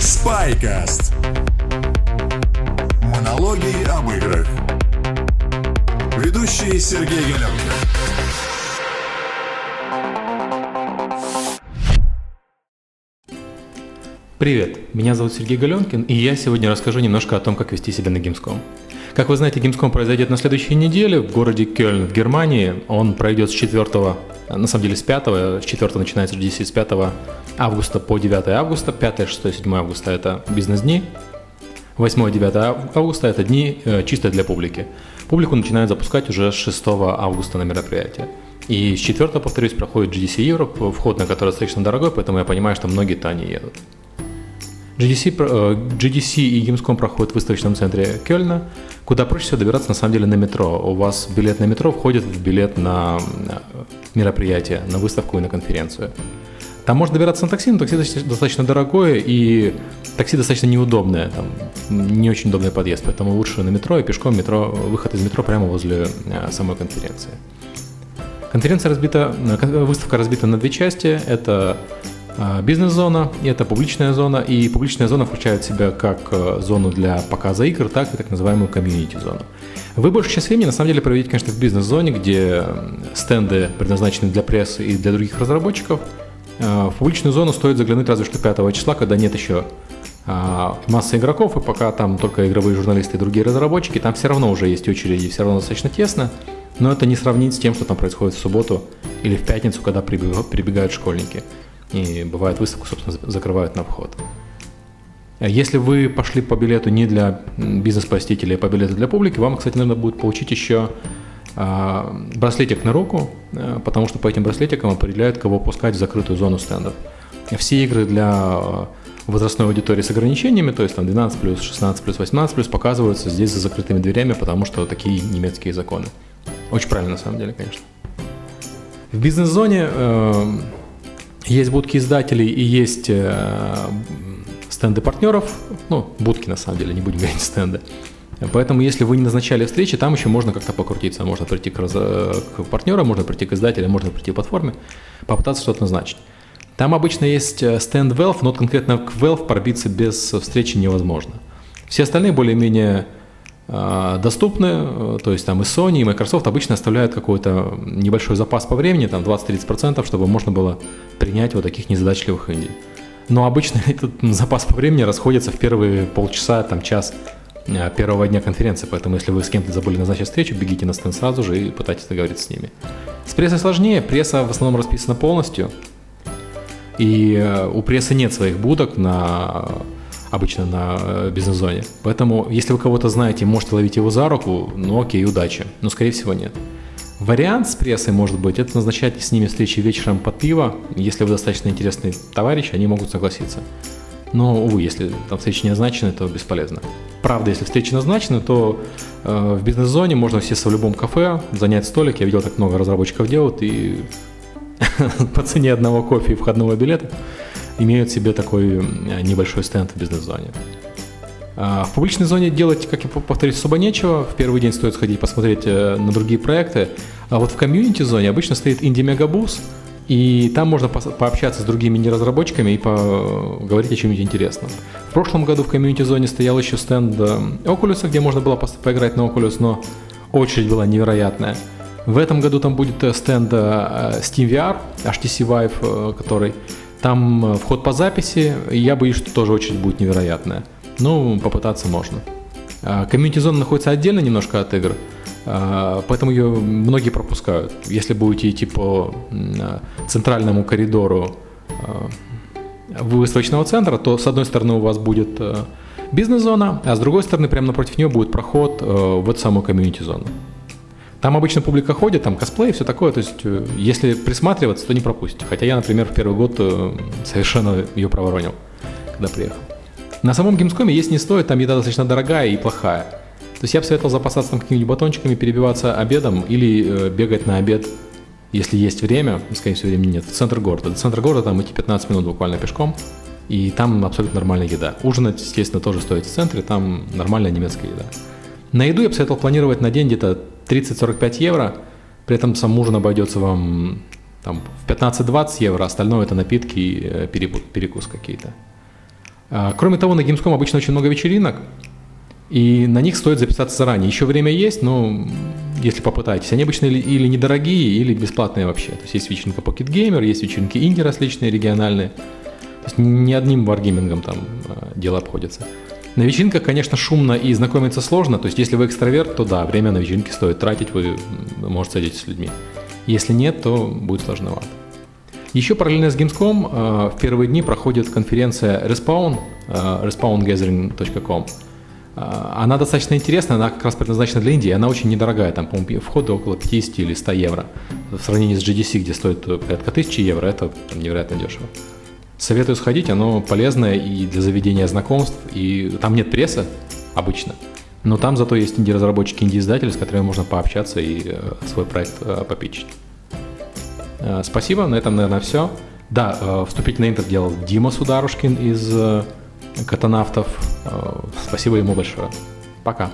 Спайкаст. Монологи об играх. Ведущий Сергей Галенко. Привет, меня зовут Сергей Галенкин, и я сегодня расскажу немножко о том, как вести себя на Gamescom. Как вы знаете, Gamescom произойдет на следующей неделе в городе Кёльн в Германии. Он пройдет с 4, на самом деле с 5, с 4 начинается GDC с 5 августа по 9 августа. 5, 6, 7 августа – это бизнес-дни. 8 9 августа – это дни э, чисто для публики. Публику начинают запускать уже с 6 августа на мероприятие. И с 4, повторюсь, проходит GDC Europe, вход на который достаточно дорогой, поэтому я понимаю, что многие-то не едут. GDC, э, GDC и Gamescom проходят в выставочном центре Кёльна, куда проще всего добираться на самом деле на метро. У вас билет на метро входит в билет на мероприятие, на выставку и на конференцию. Там можно добираться на такси, но такси достаточно дорогое и такси достаточно неудобное, там не очень удобный подъезд, поэтому лучше на метро и пешком метро, выход из метро прямо возле э, самой конференции. Конференция разбита, э, выставка разбита на две части. Это бизнес-зона, и это публичная зона, и публичная зона включает в себя как э, зону для показа игр, так и так называемую комьюнити-зону. Вы большую часть времени на самом деле проведете, конечно, в бизнес-зоне, где стенды предназначены для прессы и для других разработчиков. А, в публичную зону стоит заглянуть разве что 5 числа, когда нет еще а, массы игроков, и пока там только игровые журналисты и другие разработчики, там все равно уже есть очереди, все равно достаточно тесно, но это не сравнить с тем, что там происходит в субботу или в пятницу, когда прибегают школьники. И бывает выставку, собственно, закрывают на вход. А если вы пошли по билету не для бизнес-посетителей, а по билету для публики, вам, кстати, надо будет получить еще а, браслетик на руку, а, потому что по этим браслетикам определяют, кого пускать в закрытую зону стендов. Все игры для возрастной аудитории с ограничениями, то есть там 12 плюс, 16 плюс, 18 плюс показываются здесь за закрытыми дверями, потому что такие немецкие законы. Очень правильно, на самом деле, конечно. В бизнес-зоне э, есть будки издателей и есть э, стенды партнеров. Ну, будки на самом деле, не будем говорить стенды. Поэтому, если вы не назначали встречи, там еще можно как-то покрутиться. Можно прийти к, раз... к партнерам, можно прийти к издателям, можно прийти к платформе, попытаться что-то назначить. Там обычно есть э, стенд Valve, но конкретно к Valve пробиться без встречи невозможно. Все остальные более-менее доступны, э, то есть там и Sony, и Microsoft обычно оставляют какой-то небольшой запас по времени, там 20-30%, чтобы можно было принять вот таких незадачливых инди. Но обычно этот запас по времени расходится в первые полчаса, там час э, первого дня конференции, поэтому если вы с кем-то забыли назначить встречу, бегите на стенд сразу же и пытайтесь договориться с ними. С прессой сложнее, пресса в основном расписана полностью, и э, у прессы нет своих будок на обычно на э, бизнес-зоне. Поэтому, если вы кого-то знаете, можете ловить его за руку, ну окей, удачи. Но, скорее всего, нет. Вариант с прессой может быть, это назначать с ними встречи вечером под пиво. Если вы достаточно интересный товарищ, они могут согласиться. Но, увы, если там встречи не назначены, то бесполезно. Правда, если встречи назначены, то э, в бизнес-зоне можно сесть в любом кафе, занять столик. Я видел, так много разработчиков делают, и по цене одного кофе и входного билета имеют себе такой небольшой стенд в бизнес-зоне. А, в публичной зоне делать, как я повторюсь, особо нечего. В первый день стоит сходить посмотреть э, на другие проекты. А вот в комьюнити-зоне обычно стоит инди-мегабус, и там можно пообщаться с другими неразработчиками и поговорить о чем-нибудь интересном. В прошлом году в комьюнити-зоне стоял еще стенд э, Oculus, где можно было поиграть на Oculus, но очередь была невероятная. В этом году там будет э, стенд Steam VR, HTC Vive, который там э, вход по записи, я боюсь, что тоже очередь будет невероятная. Ну, попытаться можно. А, комьюнити-зона находится отдельно немножко от игр, а, поэтому ее многие пропускают. Если будете идти по центральному коридору а, выставочного центра, то с одной стороны у вас будет э, бизнес-зона, а с другой стороны прямо напротив нее будет проход э, в эту самую комьюнити-зону. Там обычно публика ходит, там косплей, все такое. То есть, э, если присматриваться, то не пропустите. Хотя я, например, в первый год э, совершенно ее проворонил, когда приехал. На самом геймскоме есть не стоит, там еда достаточно дорогая и плохая. То есть я бы советовал запасаться там какими-нибудь батончиками, перебиваться обедом или э, бегать на обед, если есть время, скорее всего, времени нет, в центр города. До центра города там идти 15 минут буквально пешком, и там абсолютно нормальная еда. Ужинать, естественно, тоже стоит в центре, там нормальная немецкая еда. На еду я бы советовал планировать на день где-то 30-45 евро, при этом сам ужин обойдется вам там в 15-20 евро, остальное это напитки и перекус какие-то. А, кроме того, на Gamescom обычно очень много вечеринок, и на них стоит записаться заранее. Еще время есть, но если попытаетесь. Они обычно или, недорогие, или бесплатные вообще. То есть есть вечеринка Pocket Gamer, есть вечеринки инди различные, региональные. То есть не одним варгеймингом там э, дело обходится. На вечеринках, конечно, шумно и знакомиться сложно. То есть если вы экстраверт, то да, время на вечеринке стоит тратить, вы можете садиться с людьми. Если нет, то будет сложновато. Еще параллельно с Gamescom э, в первые дни проходит конференция Respawn, э, respawngathering.com. Э, она достаточно интересная, она как раз предназначена для Индии, она очень недорогая, там, по-моему, входы около 50 или 100 евро. В сравнении с GDC, где стоит порядка 1000 евро, это невероятно дешево. Советую сходить, оно полезное и для заведения знакомств, и там нет прессы обычно, но там зато есть инди-разработчики, инди-издатели, с которыми можно пообщаться и э, свой проект э, попичить. Э, спасибо, на этом, наверное, все. Да, э, вступительный интер делал Дима Сударушкин из Катанавтов. Спасибо ему большое. Пока.